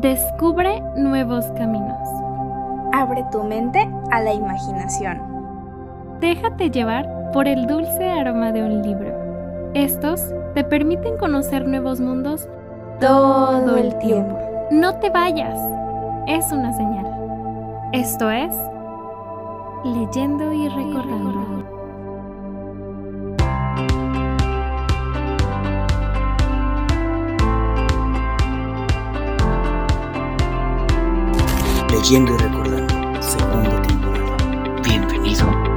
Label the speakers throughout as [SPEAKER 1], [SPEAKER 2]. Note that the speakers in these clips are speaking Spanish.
[SPEAKER 1] Descubre nuevos caminos.
[SPEAKER 2] Abre tu mente a la imaginación.
[SPEAKER 1] Déjate llevar por el dulce aroma de un libro. Estos te permiten conocer nuevos mundos todo el tiempo. No te vayas. Es una señal. Esto es Leyendo y recordando.
[SPEAKER 3] Leyendo y recordando, segunda temporada. Bienvenido.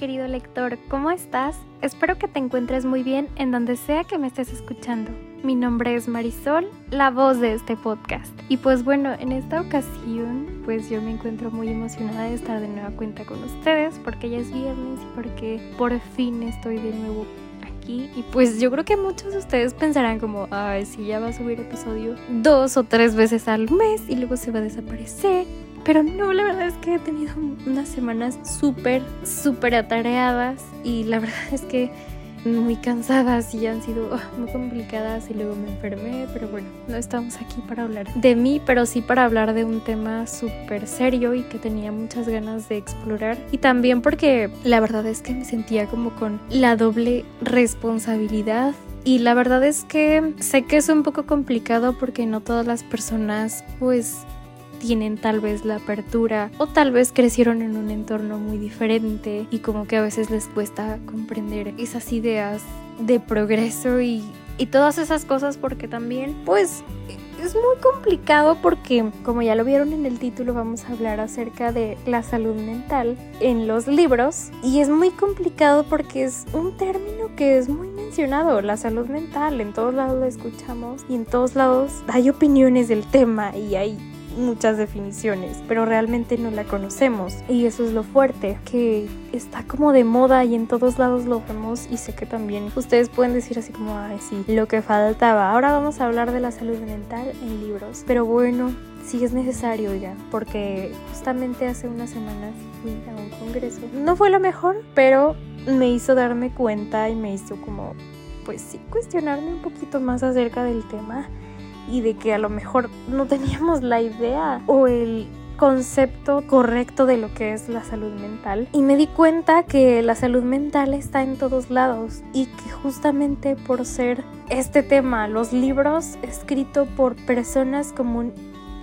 [SPEAKER 1] Querido lector, ¿cómo estás? Espero que te encuentres muy bien en donde sea que me estés escuchando. Mi nombre es Marisol, la voz de este podcast. Y pues bueno, en esta ocasión, pues yo me encuentro muy emocionada de estar de nueva cuenta con ustedes porque ya es viernes y porque por fin estoy de nuevo aquí. Y pues yo creo que muchos de ustedes pensarán como, ay, si ya va a subir episodio dos o tres veces al mes y luego se va a desaparecer. Pero no, la verdad es que he tenido unas semanas súper, súper atareadas y la verdad es que muy cansadas y han sido ah, muy complicadas y luego me enfermé, pero bueno, no estamos aquí para hablar de mí, pero sí para hablar de un tema súper serio y que tenía muchas ganas de explorar. Y también porque la verdad es que me sentía como con la doble responsabilidad y la verdad es que sé que es un poco complicado porque no todas las personas pues tienen tal vez la apertura o tal vez crecieron en un entorno muy diferente y como que a veces les cuesta comprender esas ideas de progreso y, y todas esas cosas porque también pues es muy complicado porque, como ya lo vieron en el título, vamos a hablar acerca de la salud mental en los libros. Y es muy complicado porque es un término que es muy mencionado, la salud mental. En todos lados lo escuchamos y en todos lados hay opiniones del tema y hay muchas definiciones, pero realmente no la conocemos. Y eso es lo fuerte, que está como de moda y en todos lados lo vemos y sé que también ustedes pueden decir así como, ay sí, lo que faltaba. Ahora vamos a hablar de la salud mental en libros. Pero bueno, sí es necesario ya, porque justamente hace unas semanas fui a un congreso. No fue lo mejor, pero me hizo darme cuenta y me hizo como, pues sí, cuestionarme un poquito más acerca del tema y de que a lo mejor no teníamos la idea o el concepto correcto de lo que es la salud mental. Y me di cuenta que la salud mental está en todos lados y que justamente por ser este tema, los libros escritos por personas como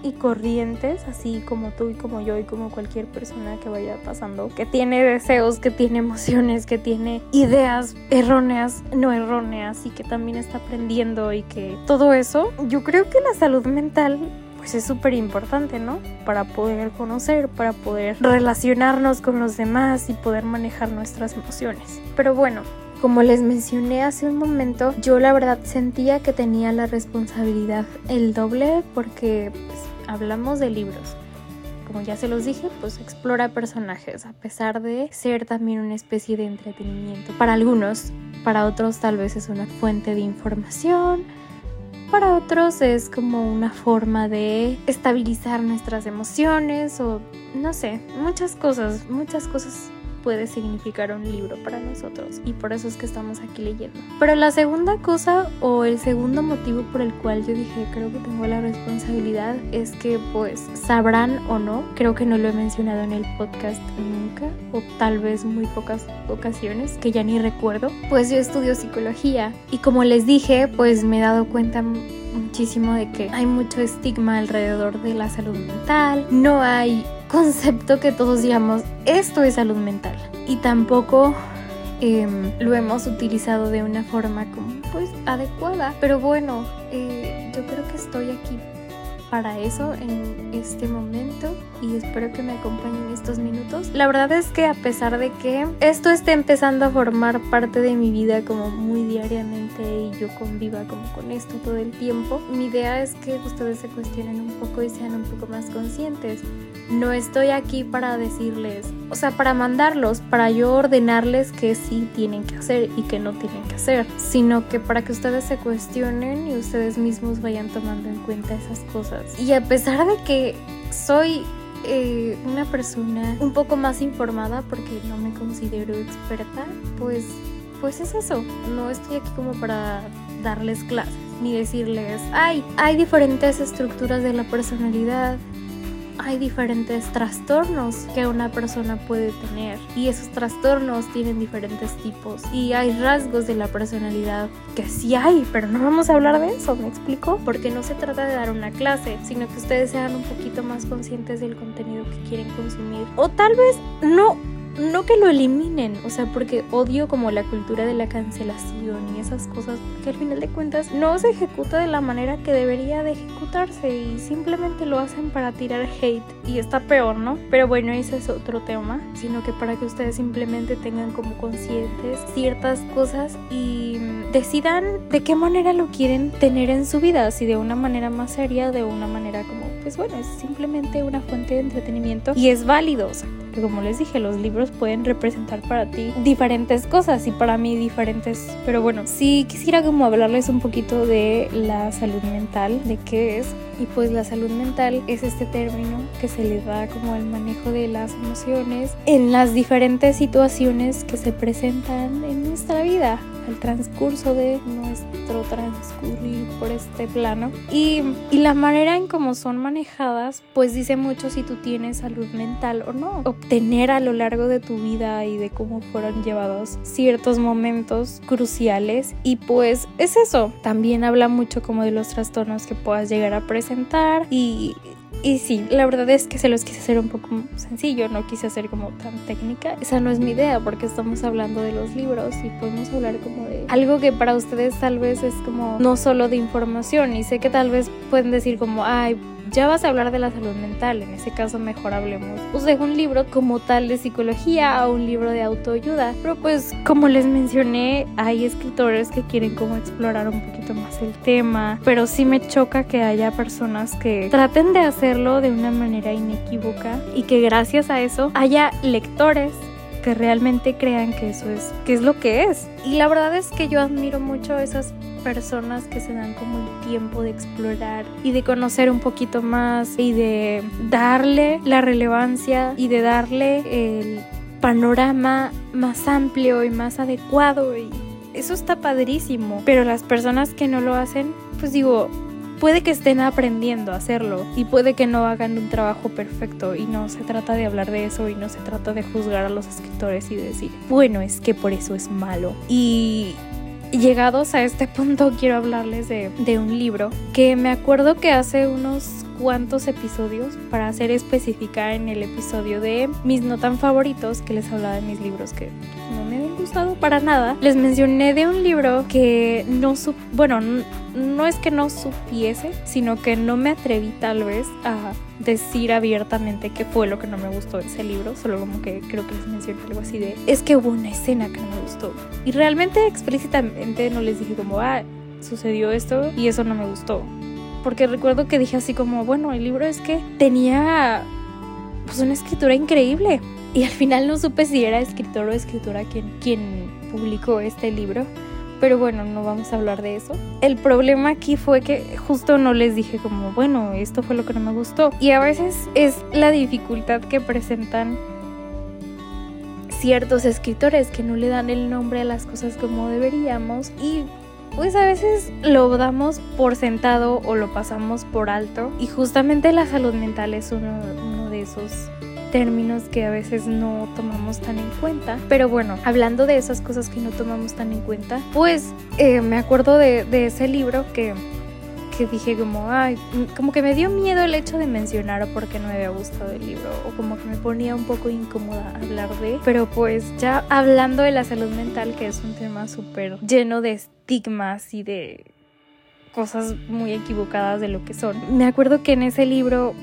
[SPEAKER 1] y corrientes, así como tú y como yo y como cualquier persona que vaya pasando, que tiene deseos, que tiene emociones, que tiene ideas erróneas, no erróneas y que también está aprendiendo y que todo eso, yo creo que la salud mental pues es súper importante, ¿no? Para poder conocer, para poder relacionarnos con los demás y poder manejar nuestras emociones. Pero bueno, como les mencioné hace un momento, yo la verdad sentía que tenía la responsabilidad el doble porque pues, hablamos de libros. Como ya se los dije, pues explora personajes, a pesar de ser también una especie de entretenimiento. Para algunos, para otros tal vez es una fuente de información, para otros es como una forma de estabilizar nuestras emociones o no sé, muchas cosas, muchas cosas puede significar un libro para nosotros y por eso es que estamos aquí leyendo. Pero la segunda cosa o el segundo motivo por el cual yo dije creo que tengo la responsabilidad es que pues sabrán o no, creo que no lo he mencionado en el podcast nunca o tal vez muy pocas ocasiones que ya ni recuerdo, pues yo estudio psicología y como les dije pues me he dado cuenta muchísimo de que hay mucho estigma alrededor de la salud mental, no hay concepto que todos digamos, esto es salud mental. Y tampoco em, lo hemos utilizado de una forma como pues adecuada. Pero bueno, eh, yo creo que estoy aquí para eso en este momento y espero que me acompañen estos minutos. La verdad es que a pesar de que esto esté empezando a formar parte de mi vida como muy diariamente y yo conviva como con esto todo el tiempo, mi idea es que ustedes se cuestionen un poco y sean un poco más conscientes no estoy aquí para decirles, o sea, para mandarlos, para yo ordenarles que sí tienen que hacer y que no tienen que hacer, sino que para que ustedes se cuestionen y ustedes mismos vayan tomando en cuenta esas cosas. Y a pesar de que soy eh, una persona un poco más informada porque no me considero experta, pues, pues es eso. No estoy aquí como para darles clases ni decirles, ay, hay diferentes estructuras de la personalidad, hay diferentes trastornos que una persona puede tener y esos trastornos tienen diferentes tipos y hay rasgos de la personalidad que sí hay, pero no vamos a hablar de eso, ¿me explico? Porque no se trata de dar una clase, sino que ustedes sean un poquito más conscientes del contenido que quieren consumir o tal vez no no que lo eliminen, o sea, porque odio como la cultura de la cancelación y esas cosas, porque al final de cuentas no se ejecuta de la manera que debería de ejecutarse y simplemente lo hacen para tirar hate y está peor, ¿no? Pero bueno, ese es otro tema, sino que para que ustedes simplemente tengan como conscientes ciertas cosas y decidan de qué manera lo quieren tener en su vida, si de una manera más seria, de una manera como, pues bueno, es simplemente una fuente de entretenimiento y es válido, o sea, que como les dije, los libros pueden representar para ti diferentes cosas y para mí diferentes. Pero bueno, sí quisiera como hablarles un poquito de la salud mental, de qué es. Y pues la salud mental es este término que se le da como el manejo de las emociones en las diferentes situaciones que se presentan en nuestra vida el transcurso de nuestro transcurrir por este plano. Y, y la manera en cómo son manejadas, pues dice mucho si tú tienes salud mental o no. Obtener a lo largo de tu vida y de cómo fueron llevados ciertos momentos cruciales. Y pues es eso. También habla mucho como de los trastornos que puedas llegar a presentar y y sí, la verdad es que se los quise hacer un poco sencillo, no quise hacer como tan técnica. Esa no es mi idea porque estamos hablando de los libros y podemos hablar como de algo que para ustedes tal vez es como no solo de información y sé que tal vez pueden decir como, ay, ya vas a hablar de la salud mental, en ese caso mejor hablemos pues de un libro como tal de psicología o un libro de autoayuda. Pero pues como les mencioné, hay escritores que quieren como explorar un poquito más el tema, pero sí me choca que haya personas que traten de hacerlo de una manera inequívoca y que gracias a eso haya lectores que realmente crean que eso es, que es lo que es. Y la verdad es que yo admiro mucho esas personas que se dan como el tiempo de explorar y de conocer un poquito más y de darle la relevancia y de darle el panorama más amplio y más adecuado y eso está padrísimo. Pero las personas que no lo hacen, pues digo, puede que estén aprendiendo a hacerlo y puede que no hagan un trabajo perfecto y no se trata de hablar de eso y no se trata de juzgar a los escritores y decir, bueno, es que por eso es malo. Y llegados a este punto quiero hablarles de, de un libro que me acuerdo que hace unos cuantos episodios para ser específica en el episodio de mis no tan favoritos que les hablaba de mis libros que no gustado para nada. Les mencioné de un libro que no su bueno, no es que no supiese, sino que no me atreví tal vez a decir abiertamente qué fue lo que no me gustó de ese libro, solo como que creo que les mencioné algo así de es que hubo una escena que no me gustó. Y realmente explícitamente no les dije como, ah, sucedió esto y eso no me gustó porque recuerdo que dije así como, bueno, el libro es que tenía pues una escritura increíble. Y al final no supe si era escritor o escritora quien, quien publicó este libro. Pero bueno, no vamos a hablar de eso. El problema aquí fue que justo no les dije como, bueno, esto fue lo que no me gustó. Y a veces es la dificultad que presentan ciertos escritores que no le dan el nombre a las cosas como deberíamos. Y pues a veces lo damos por sentado o lo pasamos por alto y justamente la salud mental es uno, de esos términos que a veces no tomamos tan en cuenta. Pero bueno, hablando de esas cosas que no tomamos tan en cuenta, pues eh, me acuerdo de, ese libro que que dije como, ay, como que me dio miedo el hecho de mencionar porque no me había gustado el libro o como que me ponía un poco incómoda hablar de, pero pues ya hablando de la salud mental, que es un tema súper lleno de estigmas y de cosas muy equivocadas de lo que son. Me acuerdo que en ese libro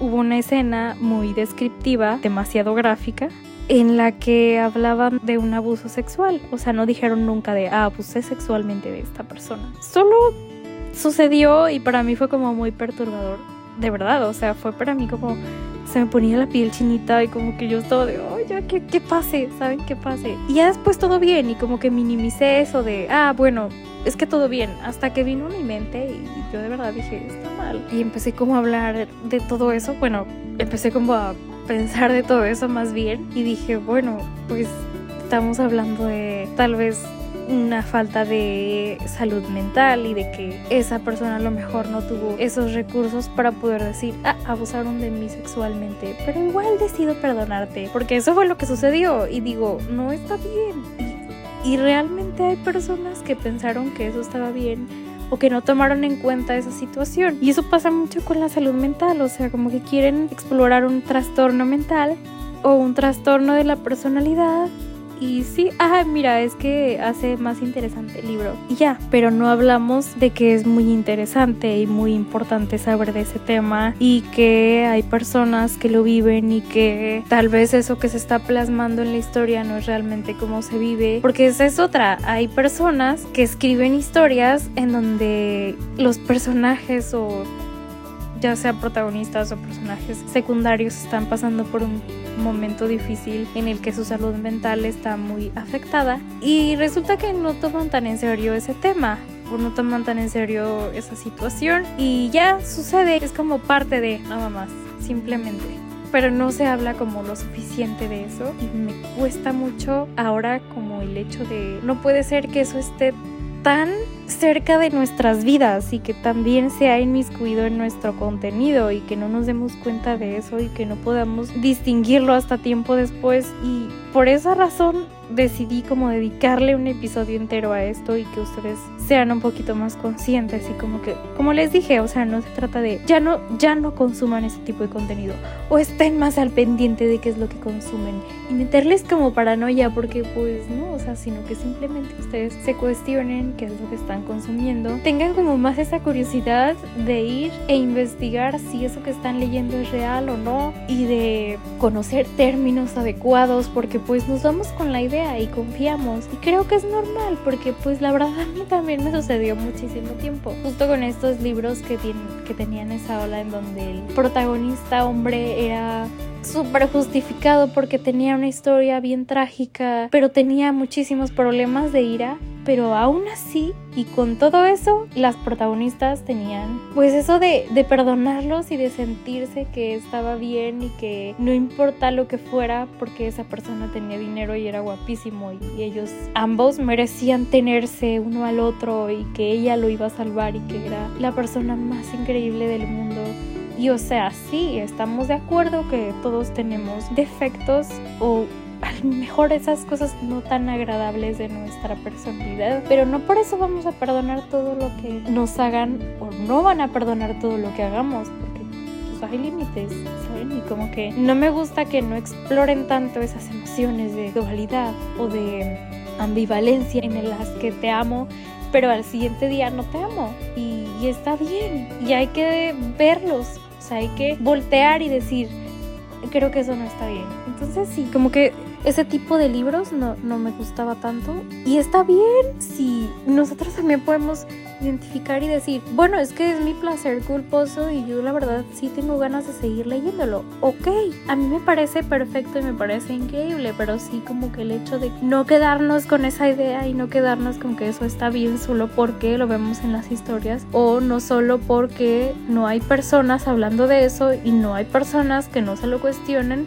[SPEAKER 1] hubo una escena muy descriptiva, demasiado gráfica, en la que hablaban de un abuso sexual. O sea, no dijeron nunca de, ah, abusé sexualmente de esta persona. Solo sucedió y para mí fue como muy perturbador, de verdad, o sea, fue para mí como se me ponía la piel chinita y como que yo estaba de, oh, ya, que, pase, ¿saben qué pase? Y ya después todo bien y como que minimicé eso de, ah, bueno, es que todo bien, hasta que vino mi mente y yo de verdad dije, está mal. Y empecé como a hablar de todo eso, bueno, empecé como a pensar de todo eso más bien y dije, bueno, pues estamos hablando de tal vez una falta de salud mental y de que esa persona a lo mejor no tuvo esos recursos para poder decir, ah, abusaron de mí sexualmente, pero igual decido perdonarte, porque eso fue lo que sucedió y digo, no está bien. Y, realmente hay personas que pensaron que eso estaba bien o que no tomaron en cuenta esa situación. Y eso pasa mucho con la salud mental, o sea, como que quieren explorar un trastorno mental o un trastorno de la personalidad y sí, ah, mira, es que hace más interesante el libro. Y ya, pero no hablamos de que es muy interesante y muy importante saber de ese tema y que hay personas que lo viven y que tal vez eso que se está plasmando en la historia no es realmente como se vive. Porque esa es otra, hay personas que escriben historias en donde los personajes o ya sea protagonistas o personajes secundarios están pasando por un momento difícil en el que su salud mental está muy afectada. Y resulta que no toman tan en serio ese tema o no toman tan en serio esa situación. Y ya sucede, es como parte de nada más, simplemente. Pero no se habla como lo suficiente de eso. Y me cuesta mucho ahora como el hecho de no puede ser que eso esté tan cerca de nuestras vidas y que también se ha inmiscuido en nuestro contenido y que no nos demos cuenta de eso y que no podamos distinguirlo hasta tiempo después. Y por esa razón decidí como dedicarle un episodio entero a esto y que ustedes sean un poquito más conscientes y como que como les dije, o sea, no se trata de ya no ya no consuman ese tipo de contenido o estén más al pendiente de qué es lo que consumen y meterles como paranoia porque pues no, o sea, sino que simplemente ustedes se cuestionen qué es lo que están consumiendo, tengan como más esa curiosidad de ir e investigar si eso que están leyendo es real o no y de conocer términos adecuados porque pues nos vamos con la idea y confiamos. Y creo que es normal porque pues la verdad a mí también me sucedió muchísimo tiempo. Justo con estos libros que, que tenían esa ola en donde el protagonista hombre era súper justificado porque tenía una historia bien trágica, pero tenía muchísimos problemas de ira. Pero aún así, y con todo eso, las protagonistas tenían pues eso de, perdonarlos y de sentirse que estaba bien y que no importa lo que fuera porque esa persona tenía dinero y era guapísimo y ellos ambos merecían tenerse uno al otro y que ella lo iba a salvar y que era la persona más increíble del mundo. Y o sea, sí, estamos de acuerdo que todos tenemos defectos o a lo mejor esas cosas no tan agradables de nuestra personalidad, pero no por eso vamos a perdonar todo lo que nos hagan o no van a perdonar todo lo que hagamos, porque pues, hay límites, ¿saben? Y como que no me gusta que no exploren tanto esas emociones de dualidad o de ambivalencia en las que te amo, pero al siguiente día no te amo y, y está bien y hay que verlos hay que voltear y decir, creo que eso no está bien. Entonces sí, como que ese tipo de libros no, no me gustaba tanto. Y está bien si nosotros también podemos identificar y decir, bueno, es que es mi placer culposo y yo la verdad sí tengo ganas de seguir leyéndolo. Ok, a mí me parece perfecto y me parece increíble, pero sí como que el hecho de no quedarnos con esa idea y no quedarnos con que eso está bien solo porque lo vemos en las historias o no solo porque no hay personas hablando de eso y no hay personas que no se lo cuestionen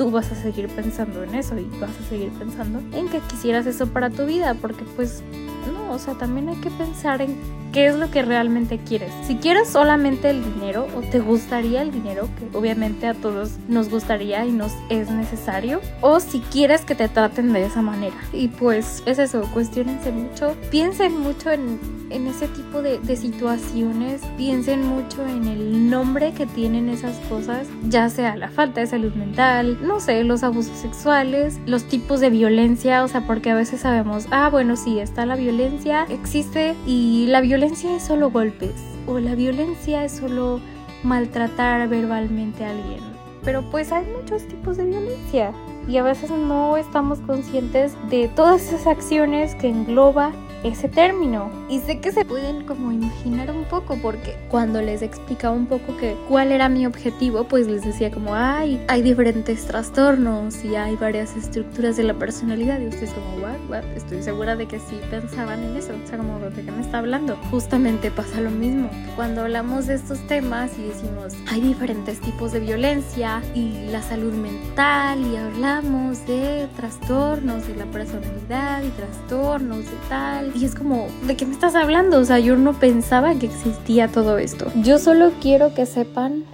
[SPEAKER 1] tú vas a seguir pensando en eso y vas a seguir pensando en que quisieras eso para tu vida, porque pues no, o sea, también hay que pensar en qué es lo que realmente quieres. Si quieres solamente el dinero o te gustaría el dinero, que obviamente a todos nos gustaría y nos es necesario, o si quieres que te traten de esa manera. Y pues es eso, cuestionense mucho, piensen mucho en, en ese tipo de, de situaciones, piensen mucho en el nombre que tienen esas cosas, ya sea la falta de salud mental, no sé, los abusos sexuales, los tipos de violencia, o sea, porque a veces sabemos, ah, bueno, sí, está la violencia, existe y la violencia es solo golpes o la violencia es solo maltratar verbalmente a alguien. Pero pues hay muchos tipos de violencia y a veces no estamos conscientes de todas esas acciones que engloba ese término. Y sé que se pueden como imaginar un poco porque cuando les explicaba un poco que cuál era mi objetivo, pues les decía como, ay, hay diferentes trastornos y hay varias estructuras de la personalidad y ustedes como, what, what, estoy segura de que sí pensaban en eso, o sea, como de qué me está hablando. Justamente pasa lo mismo. Cuando hablamos de estos temas y decimos, hay diferentes tipos de violencia y la salud mental y hablamos de trastornos de la personalidad y trastornos de tal. Y es como, ¿de qué me estás hablando? O sea, yo no pensaba que existía todo esto. Yo solo quiero que sepan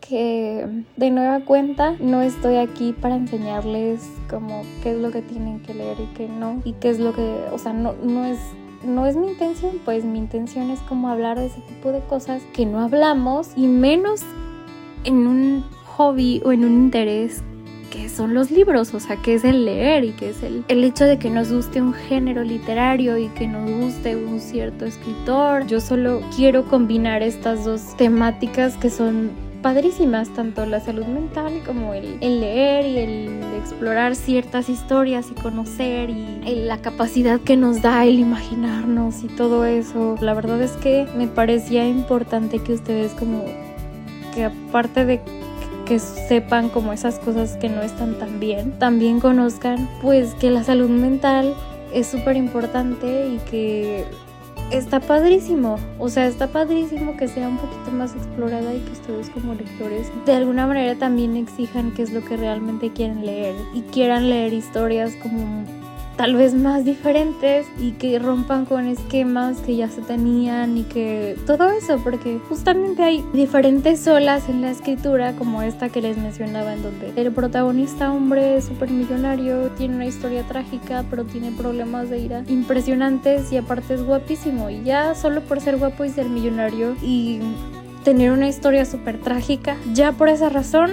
[SPEAKER 1] que de nueva cuenta no estoy aquí para enseñarles como qué es lo que tienen que leer y qué no y qué es lo que, o sea, no, no es no es mi intención, pues mi intención es como hablar de ese tipo de cosas que no hablamos y menos en un hobby o en un interés que son los libros, o sea, que es el leer y que es el, el hecho de que nos guste un género literario y que nos guste un cierto escritor. Yo solo quiero combinar estas dos temáticas que son padrísimas, tanto la salud mental como el, el, leer y el explorar ciertas historias y conocer y la capacidad que nos da el imaginarnos y todo eso. La verdad es que me parecía importante que ustedes como que aparte de que sepan como esas cosas que no están tan bien, también conozcan pues que la salud mental es súper importante y que está padrísimo, o sea, está padrísimo que sea un poquito más explorada y que ustedes como lectores de alguna manera también exijan qué es lo que realmente quieren leer y quieran leer historias como tal vez más diferentes y que rompan con esquemas que ya se tenían y que todo eso, porque justamente hay diferentes olas en la escritura, como esta que les mencionaba, en donde el protagonista hombre es millonario, tiene una historia trágica, pero tiene problemas de ira impresionantes y aparte es guapísimo. Y ya solo por ser guapo y ser millonario y tener una historia súper trágica, ya por esa razón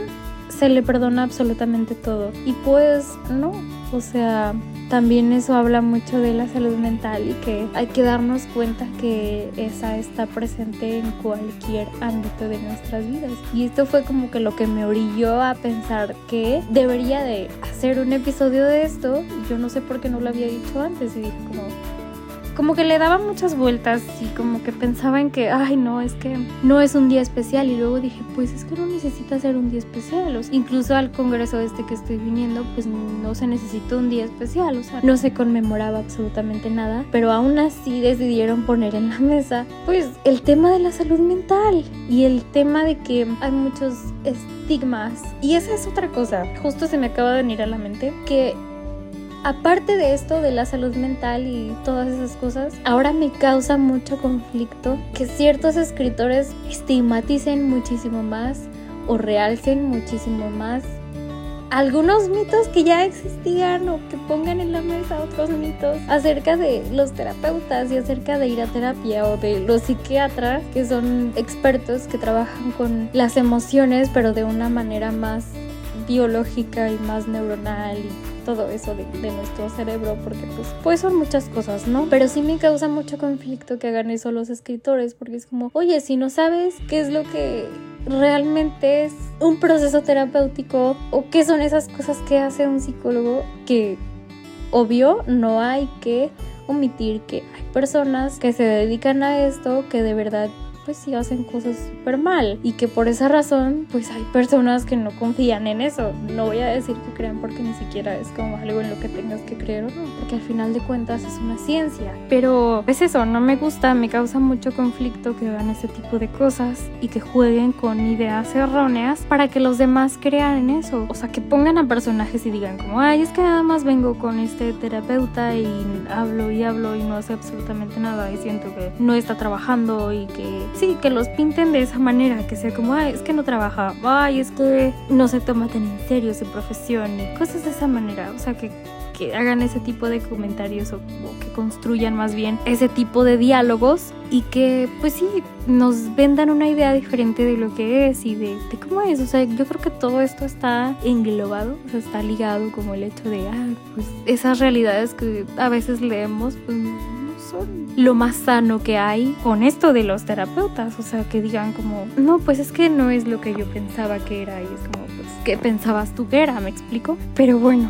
[SPEAKER 1] se le perdona absolutamente todo. Y pues no, o sea, también eso habla mucho de la salud mental y que hay que darnos cuenta que esa está presente en cualquier ámbito de nuestras vidas. Y esto fue como que lo que me orilló a pensar que debería de hacer un episodio de esto yo no sé por qué no lo había dicho antes y dije como como que le daba muchas vueltas y como que pensaba en que, ay, no, es que no es un día especial. Y luego dije, pues es que no necesita ser un día especial. Incluso al congreso este que estoy viniendo, pues no se necesitó un día especial. O sea, no se conmemoraba absolutamente nada. Pero aún así decidieron poner en la mesa, pues, el tema de la salud mental y el tema de que hay muchos estigmas. Y esa es otra cosa. Justo se me acaba de venir a la mente que aparte de esto de la salud mental y todas esas cosas, ahora me causa mucho conflicto que ciertos escritores estigmaticen muchísimo más o realcen muchísimo más algunos mitos que ya existían o que pongan en la mesa otros mitos acerca de los terapeutas y acerca de ir a terapia o de los psiquiatras que son expertos que trabajan con las emociones pero de una manera más biológica y más neuronal y todo eso de, nuestro cerebro, porque pues, pues son muchas cosas, ¿no? Pero sí me causa mucho conflicto que hagan eso los escritores, porque es como, oye, si no sabes qué es lo que realmente es un proceso terapéutico o qué son esas cosas que hace un psicólogo que obvio no hay que omitir que hay personas que se dedican a esto que de verdad pues sí hacen cosas súper mal y que por esa razón pues hay personas que no confían en eso. No voy a decir que crean porque ni siquiera es como algo en lo que tengas que creer o no, porque al final de cuentas es una ciencia. Pero es eso, no me gusta, me causa mucho conflicto que hagan ese tipo de cosas y que jueguen con ideas erróneas para que los demás crean en eso. O sea, que pongan a personajes y digan como, ay, es que nada más vengo con este terapeuta y hablo y hablo y no hace absolutamente nada y siento que no está trabajando y que sí, que los pinten de esa manera, que sea como, ay, es que no trabaja, ay, es que no se toma tan en serio su profesión y cosas de esa manera, o sea, que, que hagan ese tipo de comentarios o, que construyan más bien ese tipo de diálogos y que pues sí nos vendan una idea diferente de lo que es y de, de, cómo es. O sea, yo creo que todo esto está englobado, o sea, está ligado como el hecho de, ah, pues esas realidades que a veces leemos, pues lo más sano que hay con esto de los terapeutas. O sea, que digan como, no, pues es que no es lo que yo pensaba que era. Y es como, pues, ¿qué pensabas tú que era? ¿Me explico? Pero bueno,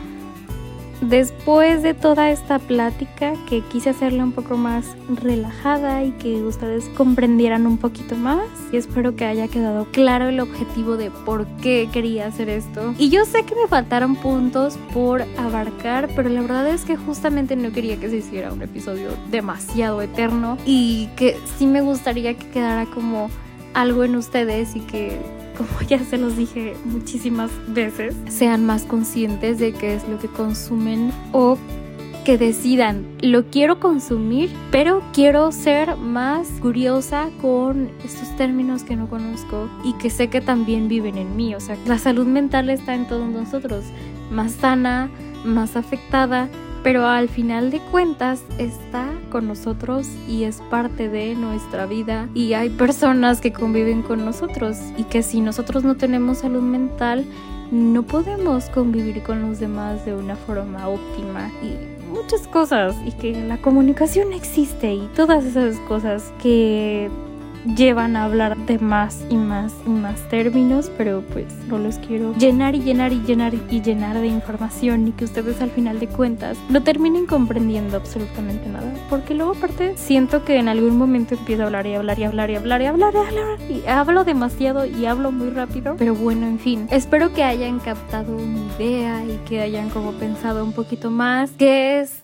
[SPEAKER 1] después de toda esta plática que quise hacerla un poco más relajada y que ustedes comprendieran un poquito más y espero que haya quedado claro el objetivo de por qué quería hacer esto. Y yo sé que me faltaron puntos por abarcar, pero la verdad es que justamente no quería que se hiciera un episodio demasiado eterno y que sí me gustaría que quedara como algo en ustedes y que como ya se los dije muchísimas veces, sean más conscientes de qué es lo que consumen o que decidan, lo quiero consumir, pero quiero ser más curiosa con estos términos que no conozco y que sé que también viven en mí. O sea, la salud mental está en todos nosotros, más sana, más afectada, pero al final de cuentas está con nosotros y es parte de nuestra vida. Y hay personas que conviven con nosotros. Y que si nosotros no tenemos salud mental no podemos convivir con los demás de una forma óptima. Y muchas cosas. Y que la comunicación existe y todas esas cosas que llevan a hablar de más y más y más términos, pero pues no los quiero llenar y llenar y llenar y llenar de información y que ustedes al final de cuentas no terminen comprendiendo absolutamente nada, porque luego aparte siento que en algún momento empiezo a hablar y hablar y hablar y hablar y hablar y hablar y hablo demasiado y hablo muy rápido, pero bueno, en fin, espero que hayan captado una idea y que hayan como pensado un poquito más, que es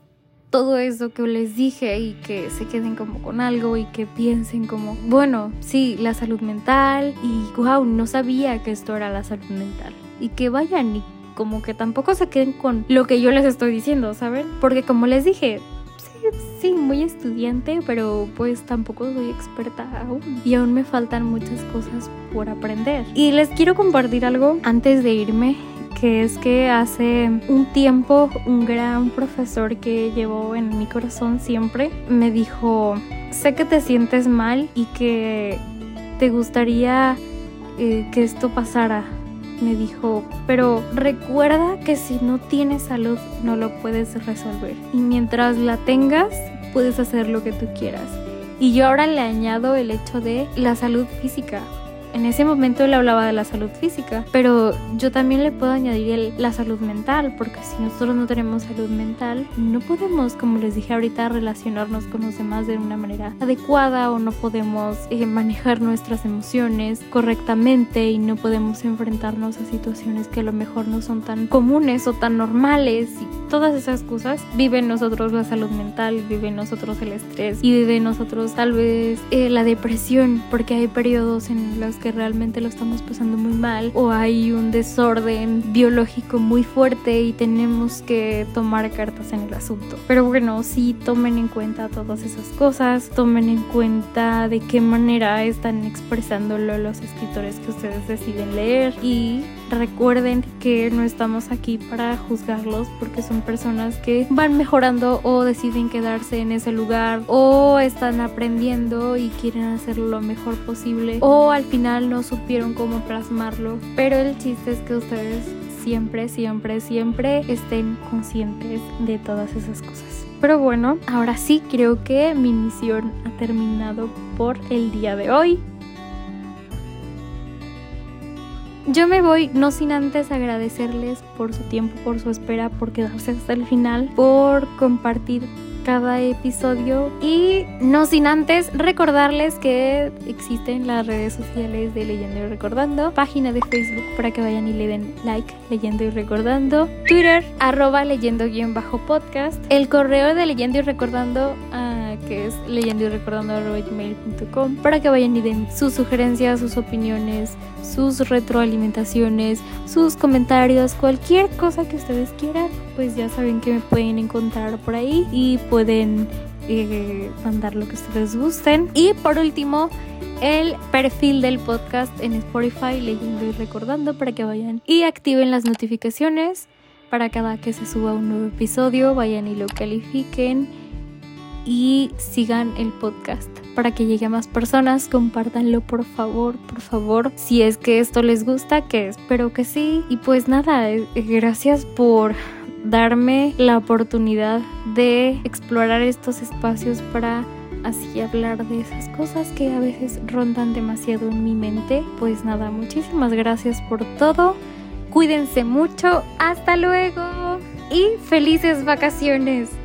[SPEAKER 1] todo eso que les dije y que se queden como con algo y que piensen como, bueno, sí, la salud mental y wow, no sabía que esto era la salud mental. Y que vayan y como que tampoco se queden con lo que yo les estoy diciendo, ¿saben? Porque como les dije, sí, sí, muy estudiante, pero pues tampoco soy experta aún. Y aún me faltan muchas cosas por aprender. Y les quiero compartir algo antes de irme que es que hace un tiempo un gran profesor que llevó en mi corazón siempre me dijo, sé que te sientes mal y que te gustaría eh, que esto pasara. Me dijo, pero recuerda que si no tienes salud no lo puedes resolver. Y mientras la tengas, puedes hacer lo que tú quieras. Y yo ahora le añado el hecho de la salud física en ese momento él hablaba de la salud física, pero yo también le puedo añadir la salud mental, porque si nosotros no tenemos salud mental, no podemos, como les dije ahorita, relacionarnos con los demás de una manera adecuada o no podemos eh, manejar nuestras emociones correctamente y no podemos enfrentarnos a situaciones que a lo mejor no son tan comunes o tan normales y todas esas cosas. Vive nosotros la salud mental, vive nosotros el estrés y vive nosotros tal vez eh, la depresión, porque hay periodos en los que realmente lo estamos pasando muy mal o hay un desorden biológico muy fuerte y tenemos que tomar cartas en el asunto. Pero bueno, sí tomen en cuenta todas esas cosas, tomen en cuenta de qué manera están expresándolo los escritores que ustedes deciden leer y recuerden que no estamos aquí para juzgarlos porque son personas que van mejorando o deciden quedarse en ese lugar o están aprendiendo y quieren hacerlo lo mejor posible o al final no supieron cómo plasmarlo, pero el chiste es que ustedes siempre, siempre, siempre estén conscientes de todas esas cosas. Pero bueno, ahora sí creo que mi misión ha terminado por el día de hoy. Yo me voy no sin antes agradecerles por su tiempo, por su espera, por quedarse hasta el final, por compartir cada episodio y no sin antes recordarles que existen las redes sociales de Leyendo y Recordando, página de Facebook para que vayan y le den like Leyendo y Recordando, Twitter arroba leyendo-podcast, el correo de Leyendo y Recordando que es leyendo y recordando gmail.com para que vayan y den sus sugerencias, sus opiniones, sus retroalimentaciones, sus comentarios, cualquier cosa que ustedes quieran, pues ya saben que me pueden encontrar por ahí y pueden eh, mandar lo que ustedes gusten. Y por último, el perfil del podcast en Spotify, leyendo y recordando, para que vayan y activen las notificaciones para cada que se suba un nuevo episodio, vayan y lo califiquen y sigan el podcast para que llegue a más personas. Compártanlo por favor, por favor. Si es que esto les gusta, que espero que sí. Y pues nada, eh, gracias por darme la oportunidad de explorar estos espacios para así hablar de esas cosas que a veces rondan demasiado en mi mente. Pues nada, muchísimas gracias por todo. Cuídense mucho. Hasta luego. y felices vacaciones.